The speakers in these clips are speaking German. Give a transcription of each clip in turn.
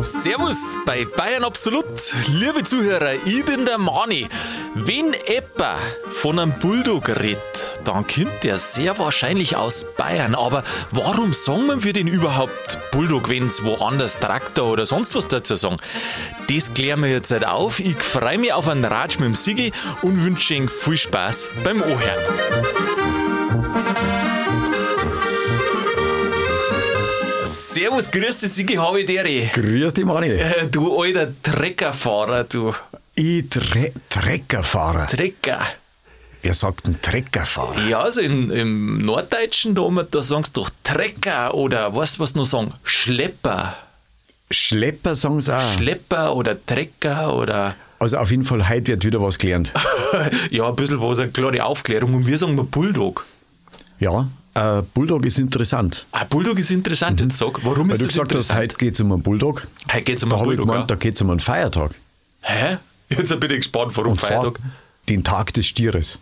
Servus bei Bayern Absolut. Liebe Zuhörer, ich bin der Mani. Wenn Epper von einem Bulldog redet, dann kommt der sehr wahrscheinlich aus Bayern. Aber warum sagen wir den überhaupt Bulldog, wenn es woanders Traktor oder sonst was dazu sagen? Das klären wir jetzt halt auf. Ich freue mich auf einen Ratsch mit dem Sigi und wünsche Ihnen viel Spaß beim Ohren. Servus, grüß dich, Sigi Havideri. Grüß dich, Manni. Äh, du alter Treckerfahrer, du. Ich Tre Treckerfahrer. Trecker. Wer sagt ein Treckerfahrer? Ja, also in, im Norddeutschen, da, da sagen sie doch Trecker oder was, was noch sagen? Schlepper. Schlepper sagen sie auch. Schlepper oder Trecker oder. Also auf jeden Fall, heute wird wieder was gelernt. ja, ein bisschen was, eine klare Aufklärung. Und wir sagen mal Bulldog. Ja, äh, Bulldog ist interessant. Ah, Bulldog ist interessant. Jetzt sag, warum Weil ist du das gesagt hast, interessant? heute geht es um einen Bulldog. Heute geht es um Da, einen ich Bulldog. gemeint, ja. da geht es um einen Feiertag. Hä? Jetzt bin ich gespannt, warum Und Feiertag. den Tag des Stieres.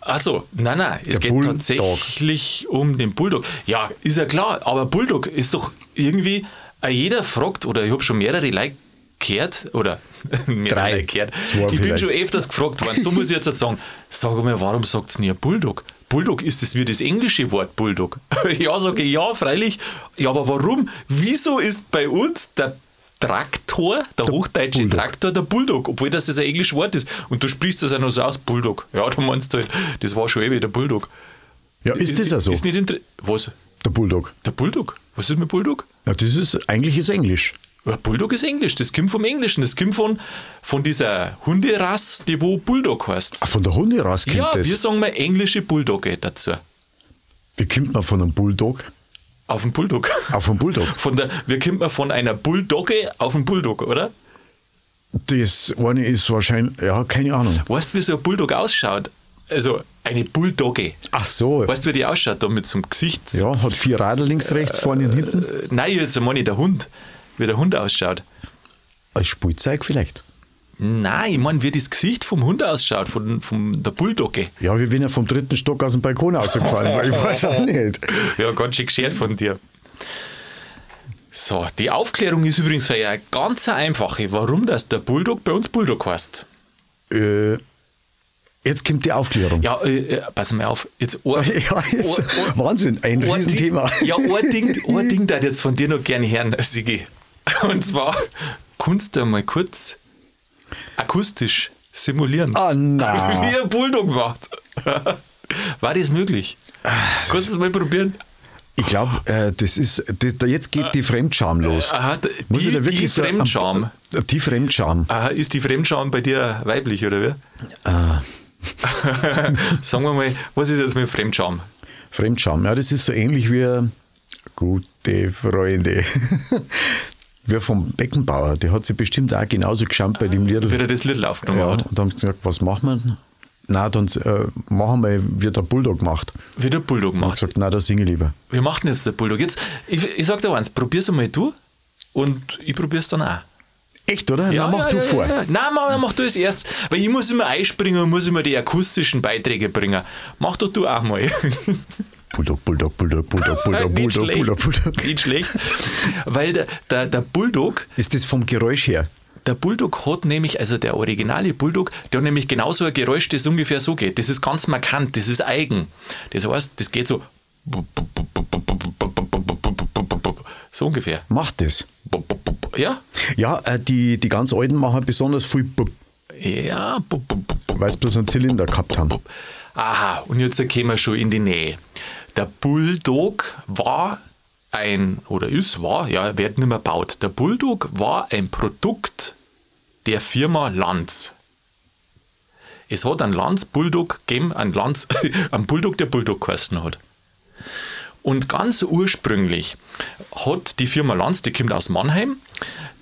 Achso, nein, nein, es Der geht Bulldog. tatsächlich um den Bulldog. Ja, ist ja klar, aber Bulldog ist doch irgendwie, äh, jeder fragt, oder ich habe schon mehrere Leute gehört, oder Drei. Zwei ich bin vielleicht. schon öfters gefragt worden, so muss ich jetzt halt sagen, sag mal, warum sagt ihr nie Bulldog? Bulldog ist das wie das englische Wort Bulldog. ja, sage ich, ja, freilich. Ja, aber warum? Wieso ist bei uns der Traktor, der, hochdeutsche Bulldog. Traktor, der Bulldog, obwohl das ein englisches Wort ist. Und du sprichst das ja noch so aus, Bulldog. Ja, du meinst halt, das war schon ewig der Bulldog. Ja, ist das ja so? Ist nicht Was? Der Bulldog. Der Bulldog? Was ist mit Bulldog? Ja, das ist eigentlich ist Englisch. Ja, Bulldog ist Englisch, das kommt vom Englischen, das kommt von, von dieser Hunderasse, die wo Bulldog heißt. Ah, von der Hunde raus kommt ja, das. wir sagen mal englische Bulldogge dazu. Wie kommt man von einem Bulldog Auf den Bulldog. auf einen Bulldog? Von der, wir kommen mal von einer Bulldogge auf den Bulldog, oder? Das eine ist wahrscheinlich, ja, keine Ahnung. Weißt du, wie so ein Bulldog ausschaut? Also eine Bulldogge. Ach so. Weißt du, wie die ausschaut, da mit so einem Gesicht? Ja, hat vier Radl links, rechts, vorne und hinten. Äh, Nein, jetzt meine ich der Hund. Wie der Hund ausschaut. Als Spielzeug vielleicht. Nein, ich meine, wie das Gesicht vom Hund ausschaut, von, von der Bulldogge. Ja, wie wenn er vom dritten Stock aus dem Balkon rausgefallen war. Ich weiß auch nicht. Ja, ganz schön geschert von dir. So, die Aufklärung ist übrigens für eine ganz einfache. Warum das der Bulldog bei uns Bulldog heißt? Äh, jetzt kommt die Aufklärung. Ja, äh, äh, pass mal auf. Jetzt ein, Ja, jetzt, ein- Wahnsinn, ein ein Riesenthema. Ding- Ja, ein Ding, ein Ding da jetzt von dir noch gerne hören, Sigi. Und zwar, kannst du mal kurz akustisch simulieren, Ah, na. wie ein Bulldog macht. War das möglich? Kannst du es mal probieren? Ich glaube, äh, das ist, das, da jetzt geht die Fremdscham los. Aha, d- Muss die, ich da die wirklich so am- Fremdscham. Die Fremdscham. Aha, ist die Fremdscham bei dir weiblich, oder wie? Ah. Sagen wir mal, was ist jetzt mit Fremdscham? Fremdscham, ja, das ist so ähnlich wie gute Freunde. Wie vom Beckenbauer. Der hat sich bestimmt auch genauso geschaut bei dem Lied. Wie er das Lied aufgenommen Ja, hat. und dann haben sie gesagt, was machen wir? Na, dann äh, machen wir, wie der Bulldog macht. Wie der Bulldog Ich habe macht. gesagt, na, da singe ich lieber. Wie macht denn jetzt der Bulldog? Jetzt, ich, ich sag dir eins, probier's einmal du und ich probier's dann auch. Echt, oder? na, mach ja, du ja, vor. Ja, ja. Nein, mach, mach du es erst. Weil ich muss immer einspringen und muss immer die akustischen Beiträge bringen. Mach doch du auch mal. Bulldog, Bulldog, Bulldog, Bulldog, Bulldog, Bulldog, schlecht. Bulldog, Bulldog. Nicht schlecht. Weil der, der, der Bulldog Ist das vom Geräusch her? Der Bulldog hat nämlich, also der originale Bulldog, der hat nämlich genauso ein Geräusch, das ungefähr so geht. Das ist ganz markant, das ist eigen. Das heißt, das geht so. So ungefähr. Macht das. Ja? Ja, äh, die, die ganz Alten machen besonders viel, Ja. weil sie bloß einen Zylinder gehabt haben. Aha, und jetzt kommen wir schon in die Nähe. Der Bulldog war ein, oder ist, war, ja, wird nicht mehr gebaut. Der Bulldog war ein Produkt der Firma Lanz. Es hat einen Lanz Bulldog gegeben, einen Lanz, einen Bulldog, der Bulldog geheißen hat. Und ganz ursprünglich hat die Firma Lanz, die kommt aus Mannheim,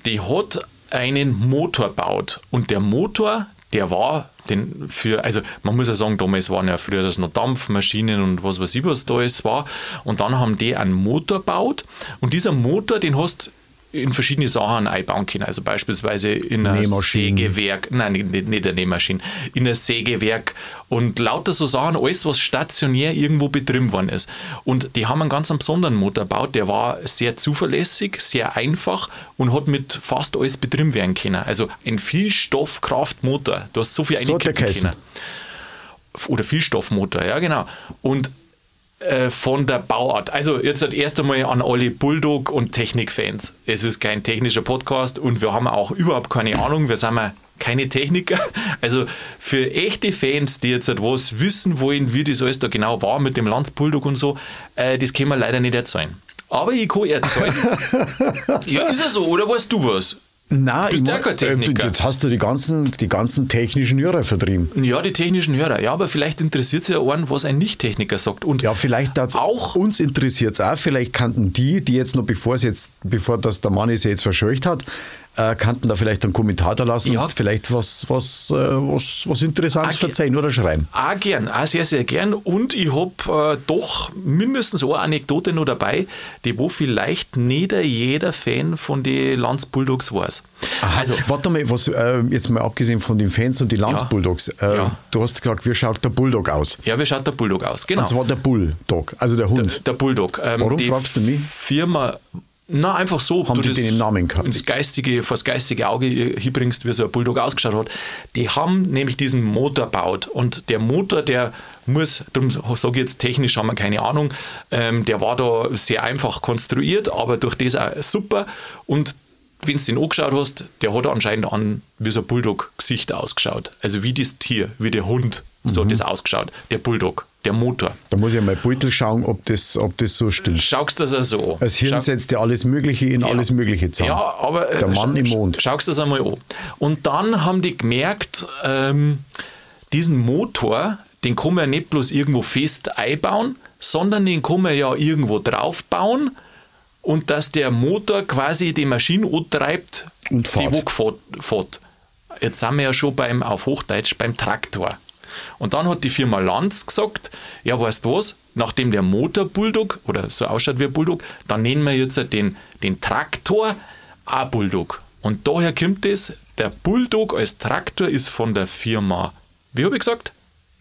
die hat einen Motor gebaut. Und der Motor, der war den für, also man muss ja sagen, damals waren ja früher das noch Dampfmaschinen und was weiß ich, was da alles war. Und dann haben die einen Motor gebaut. Und dieser Motor, den hast in verschiedene Sachen einbauen können. Also beispielsweise in ein. Sägewerk, nein, nicht, nicht eine Nähmaschine, in ein Sägewerk und lauter so Sachen, alles, was stationär irgendwo betrieben worden ist. Und die haben einen ganz besonderen Motor gebaut, der war sehr zuverlässig, sehr einfach und hat mit fast alles betrieben werden können. Also ein Vielstoffkraftmotor. Du hast so viel So können. Oder Vielstoffmotor, ja genau. Und äh, von der Bauart. Also jetzt halt erst einmal an alle Bulldog- und Technikfans. Es ist kein technischer Podcast und wir haben auch überhaupt keine Ahnung. Wir sind mal keine Techniker. Also für echte Fans, die jetzt halt was wissen wollen, wie das alles da genau war mit dem Lanz Bulldog und so, äh, das können wir leider nicht erzählen. Aber ich kann erzählen. ja, ist ja so, oder weißt du was? Bist ich Techniker? äh, jetzt hast du die ganzen, die ganzen technischen Hörer vertrieben. Ja, die technischen Hörer. Ja, aber vielleicht interessiert sich ja einen, was ein Nicht-Techniker sagt. Und Ja, vielleicht Auch- uns interessiert es auch. Vielleicht kannten die, die jetzt noch, bevor es jetzt, bevor das der Mann sie jetzt verscheucht hat, äh, kannten da vielleicht einen Kommentar da lassen Ja. und vielleicht was, was, äh, was, was Interessantes Ah, verzeihen oder schreiben. Auch gern, auch sehr, sehr gern. Und ich habe äh, doch mindestens eine Anekdote noch dabei, die wo vielleicht nicht jeder Fan von den Lanz Bulldogs weiß. Also, warte mal, was, äh, jetzt mal abgesehen von den Fans und die Lanz Ja. Bulldogs. Äh, Ja. Du hast gesagt, wie schaut der Bulldog aus? Ja, wie schaut der Bulldog aus? Genau. Und zwar der Bulldog, also der Hund. der Bulldog. Ähm, Warum fragst du mich? Firma. Na, einfach so. Haben du die den im Namen gehabt? Ins geistige, vor das geistige Auge hinbringst, wie so ein Bulldog ausgeschaut hat. Die haben nämlich diesen Motor gebaut. Und der Motor, der muss, darum sage ich jetzt technisch, haben wir keine Ahnung, ähm, der war da sehr einfach konstruiert, aber durch das auch super. Und wenn du den angeschaut hast, der hat anscheinend an wie so ein Bulldog-Gesicht ausgeschaut. Also wie das Tier, wie der Hund, so Mhm. hat das ausgeschaut. Der Bulldog, der Motor. Da muss ich mal Beutel schauen, ob das, ob das so stimmt. Schaust du das also an? Das Hirn setzt ja alles Mögliche in alles Mögliche zusammen. Ja, aber äh, Der Mann im Mond. Schaust du das einmal an. Und dann haben die gemerkt, ähm, diesen Motor, den kann man ja nicht bloß irgendwo fest einbauen, sondern den kann man ja irgendwo draufbauen und dass der Motor quasi die Maschine antreibt, Und die fährt. wo gefährt- fährt. Jetzt sind wir ja schon beim, auf Hochdeutsch, beim Traktor. Und dann hat die Firma Lanz gesagt, ja, weißt du was, nachdem der Motor Bulldog oder so ausschaut wie ein Bulldog, dann nennen wir jetzt den, den Traktor auch Bulldog. Und daher kommt es, der Bulldog als Traktor ist von der Firma, wie habe ich gesagt?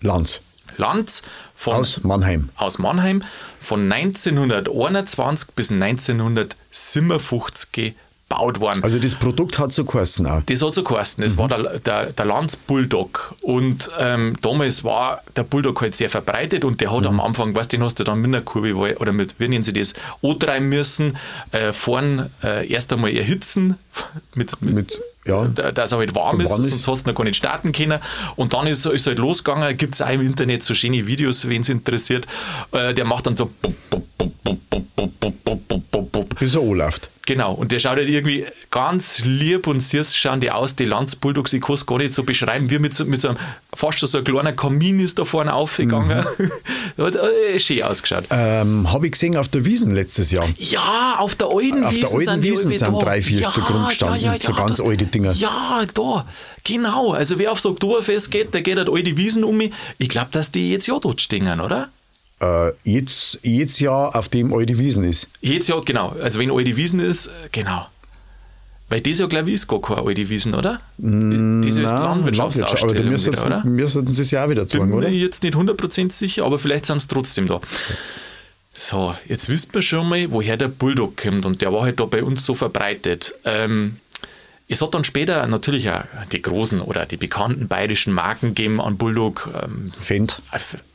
Lanz Lanz von, aus Mannheim. aus Mannheim von 1921 bis 1957 gebaut worden. Also das Produkt hat so geheißen auch. Das hat so geheißen. Das war der, der, der Lanz Bulldog. Und ähm, damals war der Bulldog halt sehr verbreitet und der hat am Anfang, weißt du, den hast du dann mit einer Kurve oder mit, wie nennen sie das, antreiben müssen, äh, vorn äh, erst einmal erhitzen, mit, mit ja, dass er halt warm ist, warm ist, sonst hast du noch gar nicht starten können. Und dann ist es halt losgegangen, gibt es auch im Internet so schöne Videos, wenn es interessiert. Der macht dann so bis er anläuft. Genau, und der schaut halt irgendwie ganz lieb und süß schauen die aus, die Landsbulldogs, ich kann es gar nicht so beschreiben, wie mit so, mit so einem, fast so ein kleiner Kamin ist da vorne aufgegangen. Mhm. Hat äh, schön ausgeschaut. Ähm, Habe ich gesehen auf der Wiesen letztes Jahr. Ja, auf der alten auf Wiesen. Auf der alten Wiesen sind, Wiesen sind drei, vier ja, Stück rum rumgestanden, so ganz da- alte Dinger. Ja, da, genau. Also wer aufs Oktoberfest geht, der geht halt alte Wiesen um mich. Ich glaube, dass die jetzt ja dort stehen, oder? Äh, jetzt, jetzt Jahr, auf dem alte Wiesen ist. Jetzt ja, genau. Also wenn alte Wiesen ist, genau. Weil das ja, glaube ich, ist gar keine alte Wiesen, oder? das ist Landwirtschaftsausstellung aber da müssten sie es ja auch wieder Bin zeigen, oder? mir jetzt nicht 100% sicher, aber vielleicht sind es trotzdem da. So, jetzt wisst man schon mal, woher der Bulldog kommt und der war halt da bei uns so verbreitet. Ähm, es hat dann später natürlich auch die großen oder die bekannten bayerischen Marken gegeben an Bulldog. Ähm, Fendt.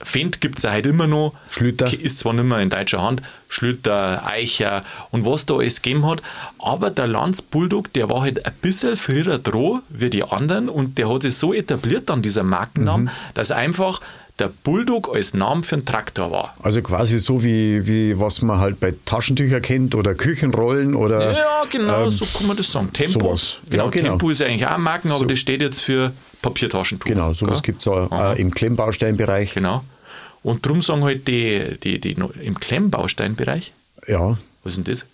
Fendt gibt es ja heute immer noch. Schlüter. Ist zwar nicht mehr in deutscher Hand. Schlüter, Eicher und was da alles gegeben hat. Aber der Lanz Bulldog, der war halt ein bisschen früher dran wie die anderen und der hat sich so etabliert an dieser Markennamen, Mhm. dass einfach der Bulldog als Name für einen Traktor war. Also quasi so wie, wie was man halt bei Taschentüchern kennt oder Küchenrollen oder Ja, genau, so kann man das sagen. Tempo. Ähm, sowas. Genau, Ja, genau. Tempo ist eigentlich auch ein Marken, aber So. das steht jetzt für Papiertaschentuch. genau, sowas gibt es auch äh, im Klemmbausteinbereich. Genau. Und drum sagen halt die, die, die, no- im Klemmbausteinbereich, Ja, was ist denn das?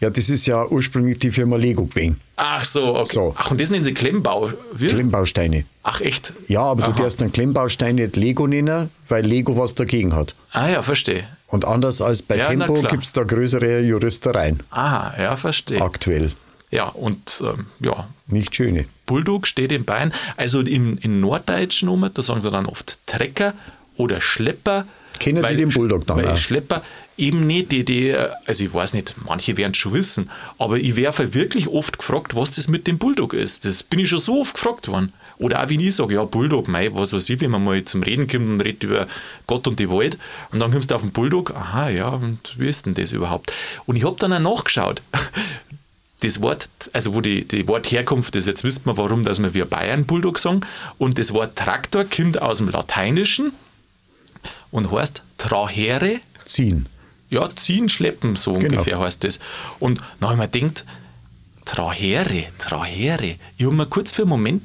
Ja, das ist ja ursprünglich die Firma Lego gewesen. Ach so, okay. So. Ach, und das nennen sie Klemmbau. Wie? Klemmbausteine. Ach, echt? Ja, aber Aha. du darfst einen Klemmbaustein nicht Lego nennen, weil Lego was dagegen hat. Ah ja, verstehe. Und anders als bei Ja, Tempo gibt es da größere Juristereien. Aha, ja, verstehe. Aktuell. Ja, und ähm, ja, Nicht schöne. Bulldog steht in Bayern. Also im, in Norddeutschen um, da sagen sie dann oft Trecker oder Schlepper. Kennen die weil- den Bulldog dann Weil auch? Schlepper eben nicht, die, die, also ich weiß nicht, manche werden es schon wissen, aber ich werde wirklich oft gefragt, was das mit dem Bulldog ist. Das bin ich schon so oft gefragt worden. Oder auch wenn ich sage, ja, Bulldog, mei, was weiß ich, wenn man mal zum Reden kommt und redet über Gott und die Welt und dann kommst du auf den Bulldog, aha, ja, und wie ist denn das überhaupt? Und ich habe dann auch nachgeschaut. das Wort, also wo die, die Wortherkunft ist, jetzt wisst man, warum dass wir Bayern Bulldog sagen. Und das Wort Traktor kommt aus dem Lateinischen und heißt trahere, Ziehen. ja, ziehen, schleppen, so Genau. ungefähr heißt das. Und dann habe ich mir gedacht, trahere, trahere. Ich habe mir kurz für einen Moment,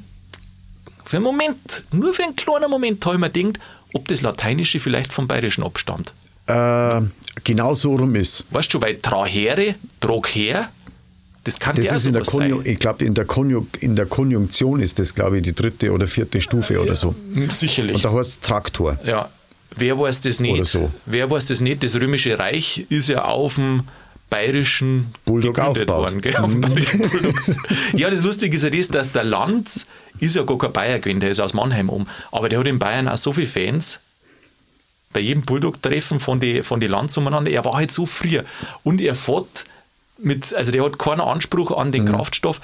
für einen Moment, nur für einen kleinen Moment, habe ich mir gedacht, ob das Lateinische vielleicht vom Bayerischen abstammt. Äh, genau so rum ist. Weißt du, weil trahere, trag her, das kann Das der ist in der sein. Ich glaube, in, der in der Konjunktion ist das, glaube ich, die dritte oder vierte Stufe oder so. Sicherlich. Und da heißt Traktor. Ja, wer weiß das nicht? So. Wer weiß das nicht? Das Römische Reich ist ja auf dem bayerischen Bulldog gegründet aufgebaut. worden. Gell? Auf bayerischen Bulldog. ja, das Lustige ist ja das, dass der Lanz ist ja gar kein Bayer gewesen, der ist aus Mannheim um. Aber der hat in Bayern auch so viele Fans. Bei jedem Bulldog-Treffen von den von die Lanz umeinander. Er war halt so früher. Und er fährt mit, also der hat keinen Anspruch an Mhm. den Kraftstoff.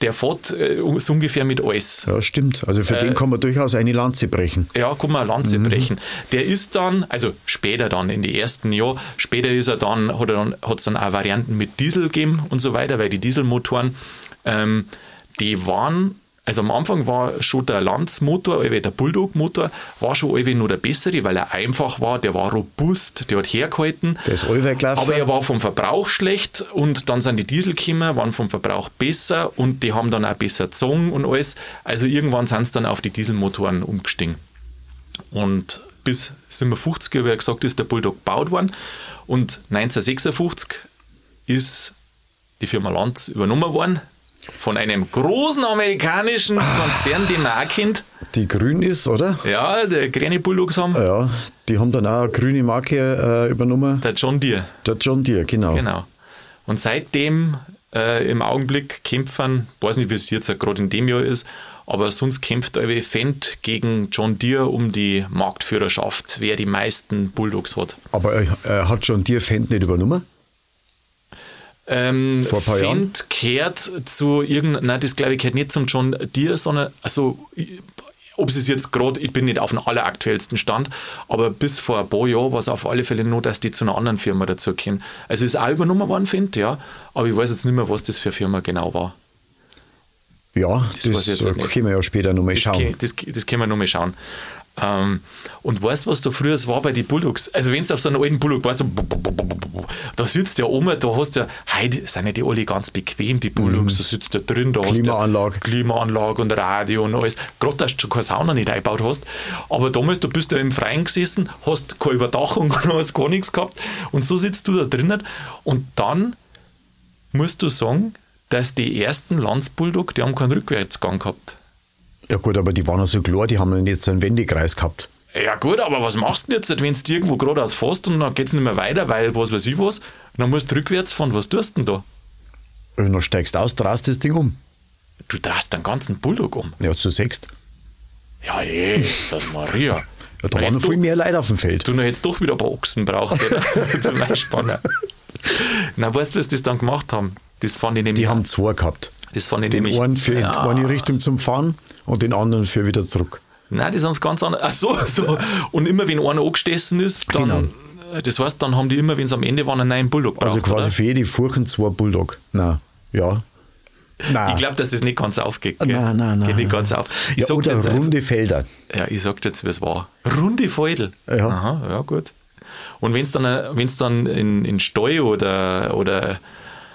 Der fährt äh, so ungefähr mit alles. Ja, stimmt. Also für Äh, den kann man durchaus eine Lanze brechen. Ja, kann man eine Lanze brechen. Der ist dann, also später dann, in die ersten Jahren, später ist er dann, hat er dann, es dann auch Varianten mit Diesel gegeben und so weiter, weil die Dieselmotoren, ähm, die waren, also am Anfang war schon der Lanz-Motor, allweil der Bulldog-Motor, war schon allweil nur der bessere, weil er einfach war, der war robust, der hat hergehalten. Der ist. Aber er war vom Verbrauch schlecht und dann sind die Diesel gekommen, waren vom Verbrauch besser und die haben dann auch besser gezogen und alles. Also irgendwann sind sie dann auf die Dieselmotoren umgestiegen. Und bis 57, wie er gesagt ist, der Bulldog gebaut worden. Und 1956 ist die Firma Lanz übernommen worden von einem großen amerikanischen Konzern, den man auch kennt. Die grün ist, oder? Ja, der grüne Bulldogs haben, Ja, die haben dann auch eine grüne Marke äh, übernommen. der John Deere. Der John Deere, genau. Genau. Und seitdem äh, im Augenblick kämpfen, weiß nicht, wie es jetzt gerade in dem Jahr ist, aber sonst kämpft Alwe Fendt gegen John Deere um die Marktführerschaft, wer die meisten Bulldogs hat. Aber äh, hat John Deere Fendt nicht übernommen? Ähm, Vor ein paar Jahren? Kehrt zu irgendeinem, nein, das glaube ich gehört nicht zum John Deere, sondern, also, ob es jetzt gerade, ich bin nicht auf dem alleraktuellsten Stand, aber bis vor ein paar Jahren war es auf alle Fälle nur, dass die zu einer anderen Firma dazu kommen. Also ist auch übernommen worden, Fendt, ja, aber ich weiß jetzt nicht mehr, was das für eine Firma genau war. Ja, Das das, nicht. können wir ja später nochmal Das, schauen. kann- das, das können wir noch mal schauen. Ähm, und weißt du, was da früher war bei den Bulldogs? Also, wenn du auf so einen alten Bulldog warst, so, da sitzt der Oma, da hast du ja, heute sind ja die alle ganz bequem, die Bulldogs, da sitzt da drin, da Klimaanlage. hast du Klimaanlage und Radio und alles. Gerade, dass du schon keine Sauna nicht eingebaut hast. Aber damals, du bist ja im Freien gesessen, hast keine Überdachung hast gar nichts gehabt. Und so sitzt du da drinnen. Und dann musst du sagen, dass die ersten Lanz-Bulldog, die haben keinen Rückwärtsgang gehabt. Ja gut, aber die waren ja so klar, die haben ja jetzt einen Wendekreis gehabt. Ja gut, aber was machst du denn jetzt, wenn du irgendwo geradeaus fährst und dann geht es nicht mehr weiter, weil was weiß ich was, dann musst du rückwärts fahren. Was tust du denn da? Und dann steigst du aus, drehst das Ding um. Du drehst den ganzen Bulldog um. Ja, zu sechst. Ja, Jesus Maria. Ja, da waren noch viel mehr Leute auf dem Feld. Du jetzt doch wieder ein paar Ochsen braucht? Zum Einspannen. Na, weißt du, was die dann gemacht haben? Das fand ich nämlich. Die haben zwei gehabt. Das fand ich Den nämlich. einen für in ja, eine Richtung zum Fahren und den anderen für wieder zurück. Nein, das haben sie ganz anders. Ach so, so. Und immer wenn einer angestessen ist, dann. Genau. Das heißt, dann haben die immer, wenn sie am Ende waren, einen neuen Bulldog Also braucht, quasi oder? für jede Furchen zwei Bulldog. Na, ja. Nein. Ich glaube, dass das nicht ganz aufgeht. Gell? Nein, nein, nein. Geht nicht ganz auf. Ich ja, oder jetzt einfach- runde Felder. Ja, ich sag dir jetzt, wie es war. Runde Feudel. Ja. Aha, ja, gut. Und wenn es dann, wenn's dann in, in Steu oder, oder,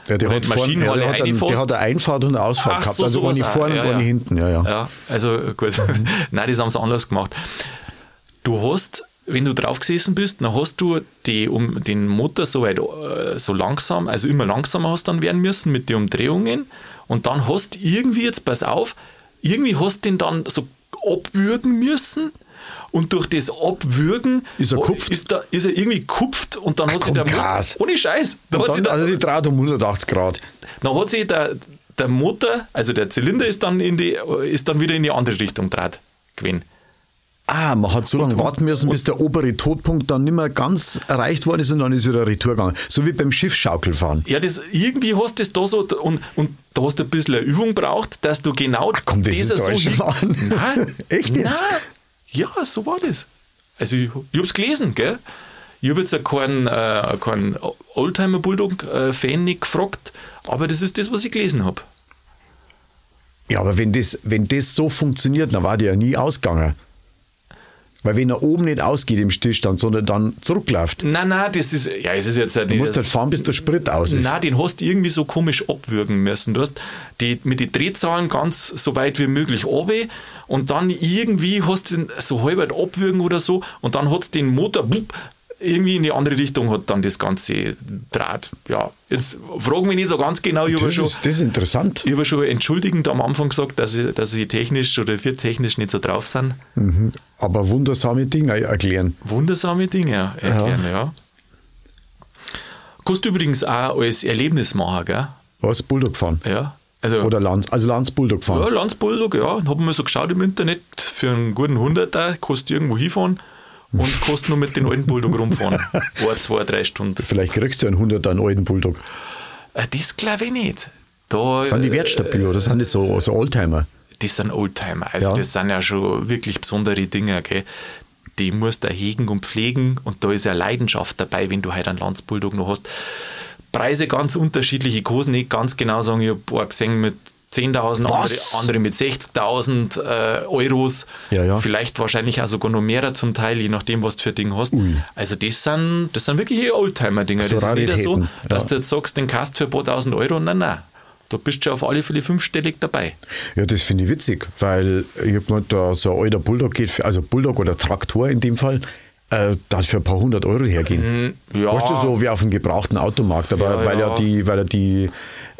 Ja, der, hat vorn, der, hat einen, der hat eine Einfahrt und eine Ausfahrt Ach gehabt. so, also auch. vorne Ja, und eine ja. hinten. Ja, ja. Ja, also gut. Nein, das haben sie anders gemacht. Du hast wenn du drauf gesessen bist, dann hast du die, um, den Motor so weit, äh, so langsam, also immer langsamer hast dann werden müssen mit den Umdrehungen und dann hast irgendwie, jetzt pass auf, irgendwie hast du den dann so abwürgen müssen und durch das Abwürgen Ist er kupft? ist, da, ist er irgendwie kupft und dann hat sich der Motor, Gas. ohne Scheiß, da hat Und dann, der, also die dreht um 180 Grad. dann hat sich der, der Motor, also der Zylinder ist dann, in die, ist dann wieder in die andere Richtung draht gewesen. Ah, man hat so lange warten müssen, bis der obere Todpunkt dann nicht mehr ganz erreicht worden ist und dann ist wieder Retour gegangen. So wie beim Schiffschaukelfahren. Ja, das, irgendwie hast du das da so und, und da hast du ein bisschen eine Übung braucht, dass du genau komm, das ist so. Nein, Echt jetzt? Nein. Ja, so war das. Also ich, ich habe es gelesen, gell? Ich habe jetzt keinen, äh, keinen Oldtimer-Bulldog-Fan nicht gefragt, aber das ist das, was ich gelesen habe. Ja, aber wenn das, wenn das so funktioniert, dann war der ja nie ausgegangen. Weil wenn er oben nicht ausgeht im Stillstand, sondern dann zurückläuft, Nein, nein, das ist, ja, es ist jetzt du nicht. musst halt fahren, bis der Sprit aus ist. Nein, den hast du irgendwie so komisch abwürgen müssen. Du hast die, mit den Drehzahlen ganz so weit wie möglich runter und dann irgendwie hast du den so halb abwürgen oder so und dann hat es den Motor bup, irgendwie in die andere Richtung hat dann das Ganze Draht. Ja, jetzt fragen mich nicht so ganz genau. Ich das, schon, ist, das ist interessant. ich habe schon entschuldigend am Anfang gesagt, dass ich, dass technisch oder wir technisch nicht so drauf sind. Aber wundersame Dinge erklären. Wundersame Dinge erklären, ja. Kannst du übrigens auch als Erlebnis machen, gell? Was? Bulldog fahren? Ja. Also, Oder Lanz, also Lanz Bulldog Ja, fahren. Landsbulldog, ja. Haben wir so geschaut im Internet, für einen guten Hunderter kannst du irgendwo hinfahren und kannst nur mit den alten Bulldog rumfahren. Ein, zwei, drei Stunden. Vielleicht kriegst du einen 100 einen alten Bulldog. Äh, Das glaube ich nicht. Da, Sind die äh, wertstabil oder sind das so, so Oldtimer? Das sind Oldtimer. Also Ja. das sind ja schon wirklich besondere Dinge, gell. Die musst du hegen und pflegen und da ist ja Leidenschaft dabei, wenn du halt einen Landsbulldog noch hast. Preise ganz unterschiedlich. Ich kann es nicht ganz genau sagen. Ich habe ein paar gesehen mit 10.000, andere, andere mit 60.000 äh, Euros. Ja, ja. Vielleicht wahrscheinlich auch sogar noch mehr zum Teil, je nachdem, was du für Ding hast. Also das sind, das sind wirklich Oldtimer-Dinger. So das ist nicht so, dass ja. du jetzt sagst, den du für ein paar tausend Euro. Nein, nein. Da bist du schon auf alle Fälle fünfstellig dabei. Ja, das finde ich witzig, weil ich habe gemeint, da so ein alter Bulldog geht, also Bulldog oder Traktor in dem Fall, äh, für ein paar hundert Euro hergehen. Mhm, ja. Weißt du, so wie auf dem gebrauchten Automarkt, aber Ja, weil ja, ja. die, weil ja die,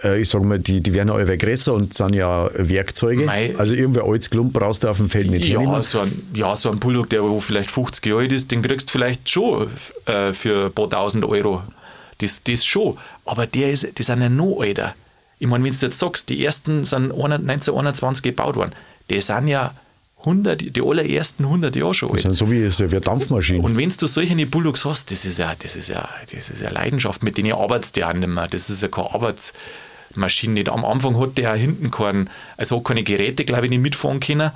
äh, ich sag mal, die, die werden ja alle größer und sind ja Werkzeuge. Mei. Also irgendwer altes Klump brauchst du auf dem Feld nicht Ja hernehmen. so, ein, ja, so ein Bulldog, der wo vielleicht 50 Jahre alt ist, den kriegst du vielleicht schon äh, für ein paar tausend Euro. Das, das schon. Aber der ist, die sind ja noch älter. Ich meine, wenn du jetzt sagst, die ersten sind 1921 gebaut worden, die sind ja 100, die allerersten 100 Jahre schon alt. Das sind so wie, so wie eine Dampfmaschine. Und wenn du solche Bulldogs hast, das ist ja, das ist ja, das ist ja Leidenschaft, mit denen arbeitest du ja nicht mehr. Das ist ja keine Arbeitsmaschine. Nicht. Am Anfang hat der ja hinten keinen, also hat keine Geräte, glaube ich, nicht mitfahren können.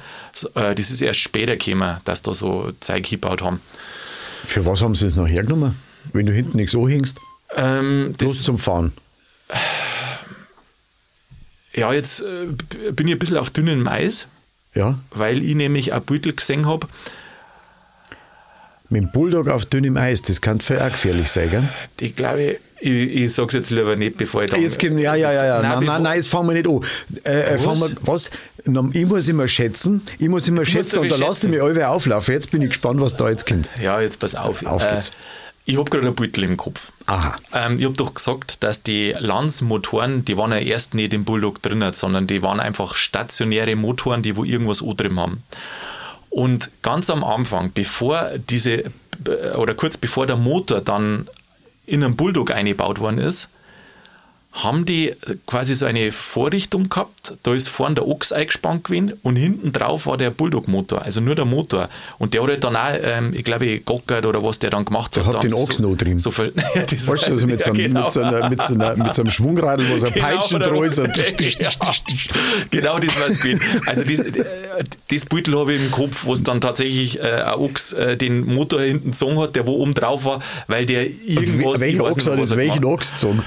Äh, Das ist erst später gekommen, dass da so Zeug gebaut haben. Für was haben sie es noch hergenommen? Wenn du hinten nichts anhängst, Ähm, bloß das, zum Fahren. ja, jetzt äh, bin ich ein bisschen auf dünnem Eis, Ja, weil ich nämlich ein Beutel gesehen habe. mit dem Bulldog auf dünnem Eis, das kann für auch gefährlich sein, gell? Ich glaube, ich, ich sage es jetzt lieber nicht, bevor ich da. Jetzt kommt, ja, ja, ja, ja. Nein, bevor- nein, nein, jetzt fangen wir nicht an. Äh, äh, Was? wir, was? Ich muss immer schätzen, ich muss immer musst schätzen und da lasst ihr mich alle auflaufen. Jetzt bin ich gespannt, was da jetzt kommt. Ja, jetzt pass auf. Auf geht's. Äh, ich habe gerade ein Beutel im Kopf. Aha. Ähm, ich habe doch gesagt, dass die Lanz-Motoren, die waren ja erst nicht im Bulldog drin, sondern die waren einfach stationäre Motoren, die wo irgendwas drin haben. Und ganz am Anfang, bevor diese, oder kurz bevor der Motor dann in einen Bulldog eingebaut worden ist, haben die quasi so eine Vorrichtung gehabt. Da ist vorne der Ochs eingespannt gewesen und hinten drauf war der Bulldog-Motor, also nur der Motor. Und der hat halt dann auch, ähm, ich glaube, gackert oder was der dann gemacht hat. Der hat den Ochs noch drin. So viel, ja, das Weißt du, also mit, so, ja, einem, genau. mit, so einer, mit, so einer, mit so einem Schwungradl, wo so ein Peitschen oder- dran ist. und- Ja, genau das war es gewesen. Also das, äh, das Beutel habe ich im Kopf, wo es dann tatsächlich äh, ein Ochs äh, den Motor hinten gezogen hat, der wo oben drauf war, weil der irgendwas... Welcher Ochs hat er welchen Ochs gezogen?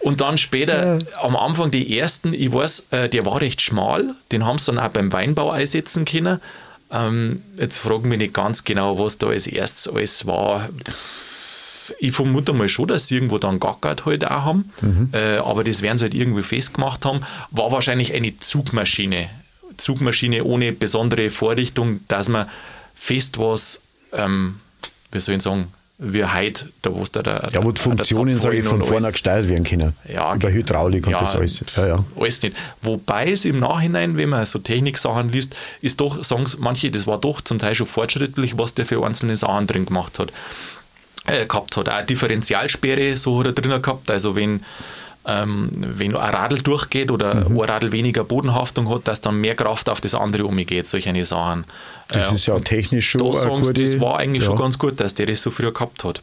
Und dann später, am Anfang die ersten, ich weiß, äh, der war recht schmal, den haben sie dann auch beim Weinbau einsetzen können. Ähm, jetzt fragen mich nicht ganz genau, was da als erstes alles war. Ich vermute mal schon, dass sie irgendwo dann gackert halt auch haben, äh, aber das werden sie halt irgendwie festgemacht haben. War wahrscheinlich eine Zugmaschine. Zugmaschine ohne besondere Vorrichtung, dass man fest was ähm, wie soll ich sagen, wie heute, da wo der, der Ja, wo die Funktionen, sage ich, von vorne gesteuert werden können. Ja, Über Hydraulik und ja, das alles. Ja, ja. Alles nicht. Wobei es im Nachhinein, wenn man so Techniksachen liest, ist doch, sagen manche, das war doch zum Teil schon fortschrittlich, was der für einzelne Sachen drin gemacht hat. Äh, gehabt hat. Auch Differentialsperre so hat er drin gehabt. Also wenn ähm, wenn ein Radl durchgeht oder Mhm. ein Radl weniger Bodenhaftung hat, dass dann mehr Kraft auf das andere umgeht, solche Sachen. Das Äh, ist ja technisch schon da sie, gute- das war eigentlich ja. schon ganz gut, dass der das so früher gehabt hat.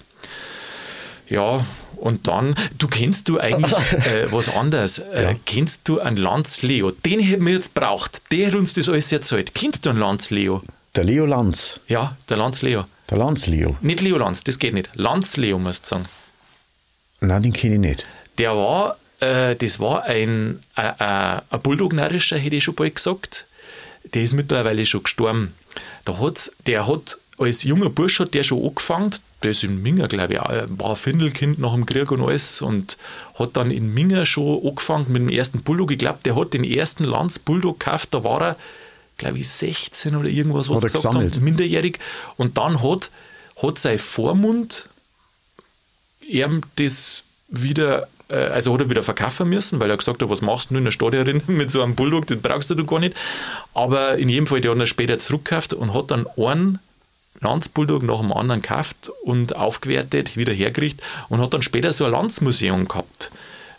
Ja, und dann, du kennst du eigentlich äh, was anderes. Äh, Ja. Kennst du einen Lanz Leo? Den hätten wir jetzt braucht. Der hat uns das alles erzählt. Kennst du einen Lanz Leo? Der Leo Lanz. Ja, der Lanz Leo. Der Lanz Leo. Nicht Leo Lanz, das geht nicht. Lanz Leo, musst du sagen. Nein, den kenne ich nicht. Der war, äh, das war ein, äh, äh, ein Bulldog-Narrischer, hätte ich schon bald gesagt. Der ist mittlerweile schon gestorben. Da hat's, der hat als junger Bursch hat der schon angefangen, der ist in Minger, glaube ich, auch, war Findelkind nach dem Krieg und alles und hat dann in Minger schon angefangen mit dem ersten Bulldog. Ich glaube, der hat den ersten Lanz Bulldog gekauft, da war er, glaube ich, 16 oder irgendwas, was Hat er gesagt gesammelt? haben, minderjährig. Und dann hat, hat sein Vormund ihm das wieder, äh, also hat er wieder verkaufen müssen, weil er gesagt hat, was machst du in der Stadt herin mit so einem Bulldog, den brauchst du gar nicht. Aber in jedem Fall, der hat er später zurückgekauft und hat dann einen Landsbulldog nach dem anderen gekauft und aufgewertet, wieder hergerichtet und hat dann später so ein Landsmuseum gehabt.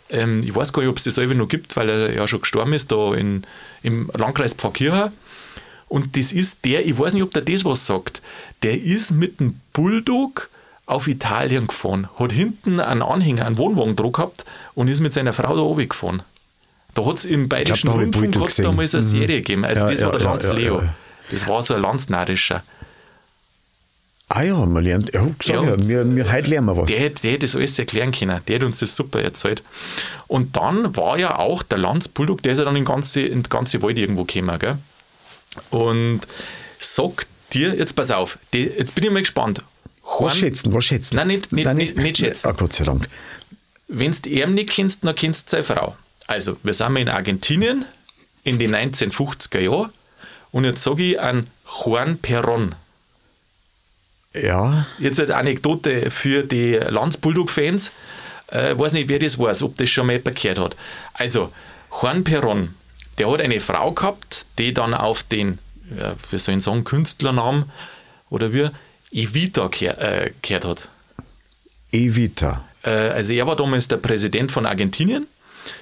Ähm, ich weiß gar nicht, ob es das selber noch gibt, weil er ja schon gestorben ist, da in, im Landkreis Pfarrkirchen. Und das ist der, ich weiß nicht, ob der das was sagt, der ist mit dem Bulldog auf Italien gefahren, hat hinten einen Anhänger, einen Wohnwagen dran gehabt und ist mit seiner Frau da oben gefahren. Da hat es im Bayerischen da ich Rundfunk hat's damals eine Mhm. Serie gegeben. Also Ja, das ja, war der ja, Lanz ja, Leo. ja. Das war so ein Landsnarischer. Ah ja, man lernt. Ja, sag Ja, wir, wir, heute lernen wir was. Der, hätte- der hätte das alles erklären können. Der hat uns das super erzählt. Und dann war ja auch der Lanz Bulldog, der ist ja dann in ganze, in den ganze Wald irgendwo gekommen. Gell? Und sagt dir, jetzt pass auf, die, jetzt bin ich mal gespannt. Was schätzen, was schätzen? Nein, nicht- nicht- nicht- nicht schätzen. Ah, Gott sei Dank. Wenn du ihn nicht kennst, dann kennst du seine Frau. Also, wir sind in Argentinien in den 1950er Jahren und jetzt sage ich an Juan Perón. Ja, Jetzt eine Anekdote für die Lanz Bulldog-Fans. Äh, weiß nicht, wer das weiß, ob das schon mal jemand gehört hat. Also, Juan Perón, der hat eine Frau gehabt, die dann auf den, ja, wie soll ich sagen, Künstlernamen oder wie, Evita gehört, äh, gehört hat. Evita. Äh, also er war damals der Präsident von Argentinien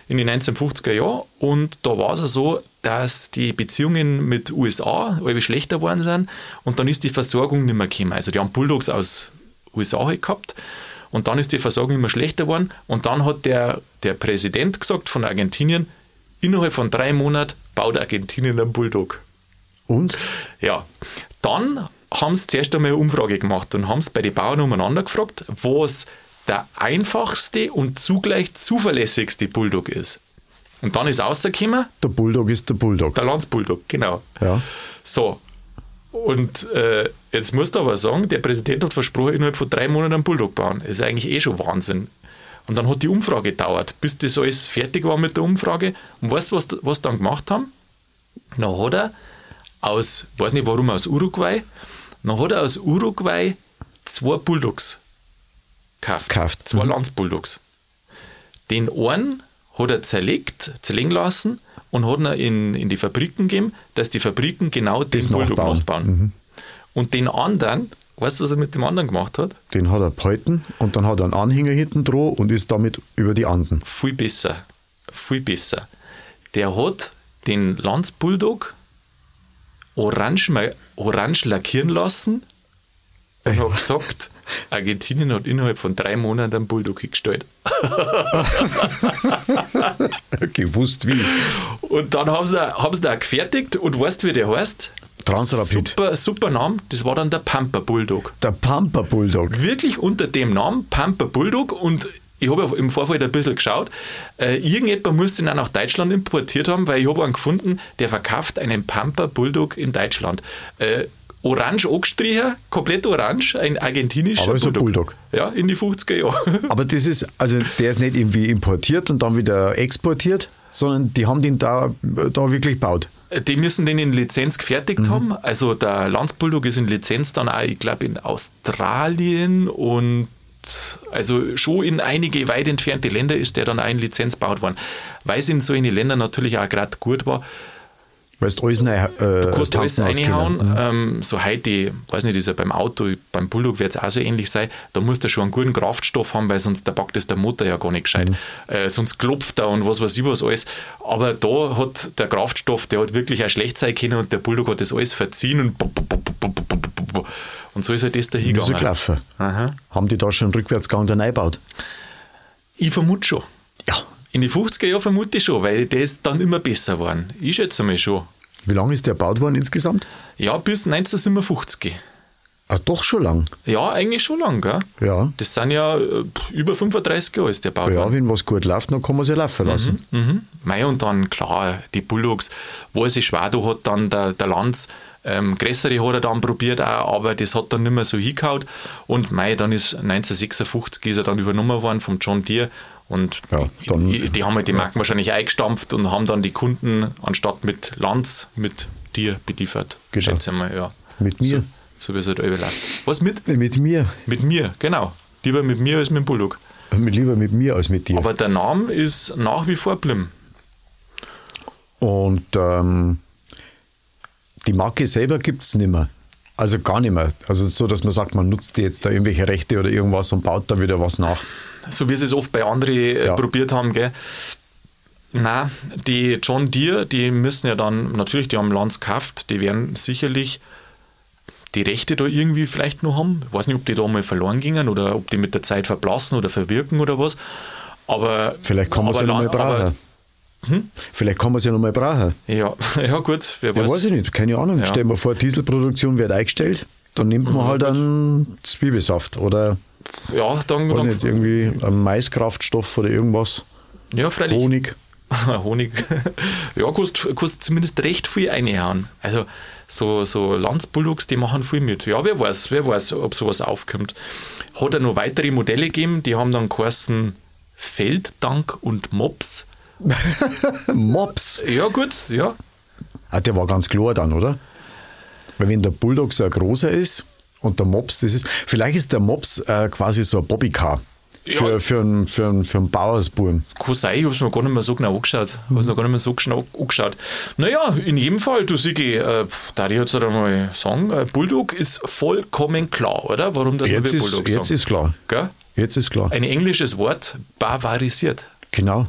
in den 1950er Jahren und da war es ja so, dass die Beziehungen mit USA irgendwie schlechter geworden sind und dann ist die Versorgung nicht mehr gekommen. Also die haben Bulldogs aus USA halt gehabt und dann ist die Versorgung immer schlechter geworden und dann hat der, der Präsident gesagt von Argentinien, innerhalb von drei Monaten baut Argentinien einen Bulldog. Und? Ja, dann haben sie zuerst einmal eine Umfrage gemacht und haben es bei den Bauern umeinander gefragt, was der einfachste und zugleich zuverlässigste Bulldog ist. Und dann ist rausgekommen, Der Bulldog ist der Bulldog. der Landsbulldog, genau. Ja. So, und äh, jetzt musst du aber sagen, der Präsident hat versprochen, innerhalb von drei Monaten einen Bulldog bauen. Das ist eigentlich eh schon Wahnsinn. Und dann hat die Umfrage gedauert, bis das alles fertig war mit der Umfrage. Und weißt du, was, was dann gemacht haben? Dann hat er aus, weiß nicht warum, aus Uruguay, dann hat er aus Uruguay zwei Bulldogs gekauft. Gekauft, Zwei mhm. Landsbulldogs. Den einen hat er zerlegt, zerlegen lassen und hat ihn in, in die Fabriken gegeben, dass die Fabriken genau den Das Bulldog nachbauen. nachbauen. Und den anderen, weißt du, was er mit dem anderen gemacht hat? Den hat er behalten und dann hat er einen Anhänger hinten dran und ist damit über die Anden. Viel besser. Viel besser. Der hat den Landsbulldog orange, orange lackieren lassen und hat gesagt, Argentinien hat innerhalb von drei Monaten einen Bulldog hingestellt. Gewusst wie. Und dann haben sie, haben sie da gefertigt und weißt du, wie der heißt? Transrapid. Super, super Name, das war dann der Pamper Bulldog. Der Pampa Bulldog. Wirklich unter dem Namen Pamper Bulldog und ich habe ja im Vorfeld ein bisschen geschaut, äh, irgendjemand muss den auch nach Deutschland importiert haben, weil ich habe einen gefunden, der verkauft einen Pamper Bulldog in Deutschland. Äh, orange angestrichen, komplett orange, ein argentinischer Aber ist ein Bulldog. Ja, in die 50er Jahre. Aber das ist, also der ist nicht irgendwie importiert und dann wieder exportiert, sondern die haben den da, da wirklich gebaut. Die müssen den in Lizenz gefertigt Mhm. haben. Also der Landsbulldog ist in Lizenz dann auch, ich glaube, in Australien und also schon in einige weit entfernte Länder ist der dann auch in Lizenz gebaut worden. Weil es in solchen Ländern natürlich auch gerade gut war. Weil du alles neu, äh, Du kannst alles können. reinhauen. Ähm, so heute, ich weiß nicht, ist ja beim Auto, beim Bulldog wird es auch so ähnlich sein. Da musst du schon einen guten Kraftstoff haben, weil sonst da packt es der Motor ja gar nicht gescheit. Äh, sonst klopft er und was weiß ich was alles. Aber da hat der Kraftstoff, der hat wirklich auch schlecht sein können und der Bulldog hat das alles verziehen und und so ist halt das da hingegangen. gelaufen. Aha. Haben die da schon Rückwärtsgang dann eingebaut? Ich vermute schon. Ja. In die 50er Jahren vermute ich schon, weil das dann immer besser geworden. Ich schätze mal schon. Wie lange ist der gebaut worden insgesamt? Ja, bis 1957. Ah, doch schon lang. Ja, eigentlich schon lang, gell? Ja. Das sind ja äh, über 35 Jahre ist der Bau. Ja, wenn was gut läuft, dann kann man es ja laufen lassen. Mhm. Mei, und dann, klar, die Bulldogs, wo er sich schwer da hat, dann der, der Lanz, ähm, größere hat er dann probiert auch, aber das hat dann nicht mehr so hingehauen. Und Mei, dann ist 1956 ist er dann übernommen worden vom John Deere und Ja, dann- die, die haben halt die Marken wahrscheinlich eingestampft und haben dann die Kunden anstatt mit Lanz mit Deere beliefert. Genau. Schätze mal, ja. Mit mir. So, so wie es halt überläuft. Was mit? Mit mir. Mit mir, genau. Lieber mit mir als mit dem Bulldog. Mit, lieber mit mir als mit dir. Aber der Name ist nach wie vor Blim. Und ähm, die Marke selber gibt es nicht mehr. Also gar nicht mehr. Also so, dass man sagt, man nutzt jetzt da irgendwelche Rechte oder irgendwas und baut da wieder was nach. So wie sie es oft bei anderen äh, Ja. probiert haben, gell? Na, die John Deere, die müssen ja dann, natürlich, die haben Lanz gekauft, die werden sicherlich die Rechte da irgendwie vielleicht noch haben. Ich weiß nicht, ob die da mal verloren gingen oder ob die mit der Zeit verblassen oder verwirken oder was. Aber Vielleicht kann man es ja nochmal brauchen. Vielleicht kann man es ja nochmal brauchen. Ja, ja, gut, wer Ja, weiß. weiß ich nicht, keine Ahnung. Ja. Stell dir mal vor, Dieselproduktion wird eingestellt, dann nimmt man halt einen Zwiebelsaft oder Ja, dann, weiß dann nicht, irgendwie einen Maiskraftstoff oder irgendwas. ja, freilich. Honig. Honig. ja, kostet, kostet zumindest recht viel reinhauen. Also so, so Landsbulldogs, die machen viel mit. Ja, wer weiß, wer weiß, ob sowas aufkommt. Hat er noch weitere Modelle gegeben, die haben dann geheißen Felddank und Mops. Mops. Ja, gut, ja. Ah, der war ganz klar dann, oder? Weil wenn der Bulldog so ein großer ist und der Mops, das ist, vielleicht ist der Mops äh, quasi so ein Bobbycar für, Ja. für, einen, für, einen, für einen Bauersbuben. Kann sein, ich habe es mir gar nicht mehr so genau angeschaut. Ich habe es noch gar nicht mehr so genau angeschaut. Naja, in jedem Fall, du Sigi, äh, da ich jetzt einmal sagen, äh, Bulldog ist vollkommen klar, oder? Warum das Jetzt, wir ist, Bulldog jetzt sagen. ist klar. Gell? Jetzt ist klar. Ein englisches Wort, bavarisiert. Genau.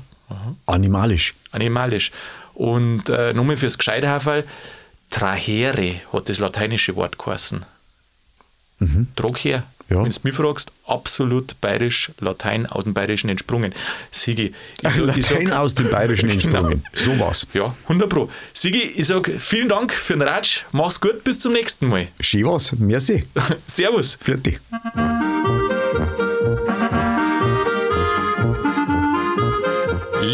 Animalisch. animalisch. Und äh, nochmal fürs Gescheiterhaferl, trahere hat das lateinische Wort geheißen. Trag her. Ja. Wenn du mich fragst, absolut bayerisch, Latein aus dem Bayerischen entsprungen. Sigi, ich sag- ich sag- Latein aus dem Bayerischen entsprungen. Genau. So was. Ja, 100 Pro. Sigi, ich sage vielen Dank für den Ratsch. Mach's gut, bis zum nächsten Mal. Schön was. Merci. Servus. Vierte.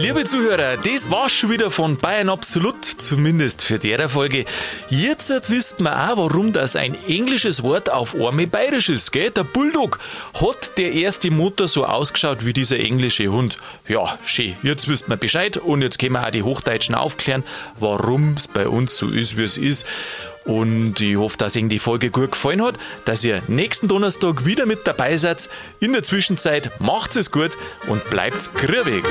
Liebe Zuhörer, das war's schon wieder von Bayern Absolut, zumindest für der Folge. Jetzt wisst man auch, warum das ein englisches Wort auf einmal bayerisch ist, gell? Der Bulldog hat der erste Motor so ausgeschaut wie dieser englische Hund. Ja, schön. Jetzt wisst man Bescheid und jetzt können wir auch die Hochdeutschen aufklären, warum es bei uns so ist, wie es ist. Und ich hoffe, dass Ihnen die Folge gut gefallen hat, dass ihr nächsten Donnerstag wieder mit dabei seid. In der Zwischenzeit macht's es gut und bleibt's grübig.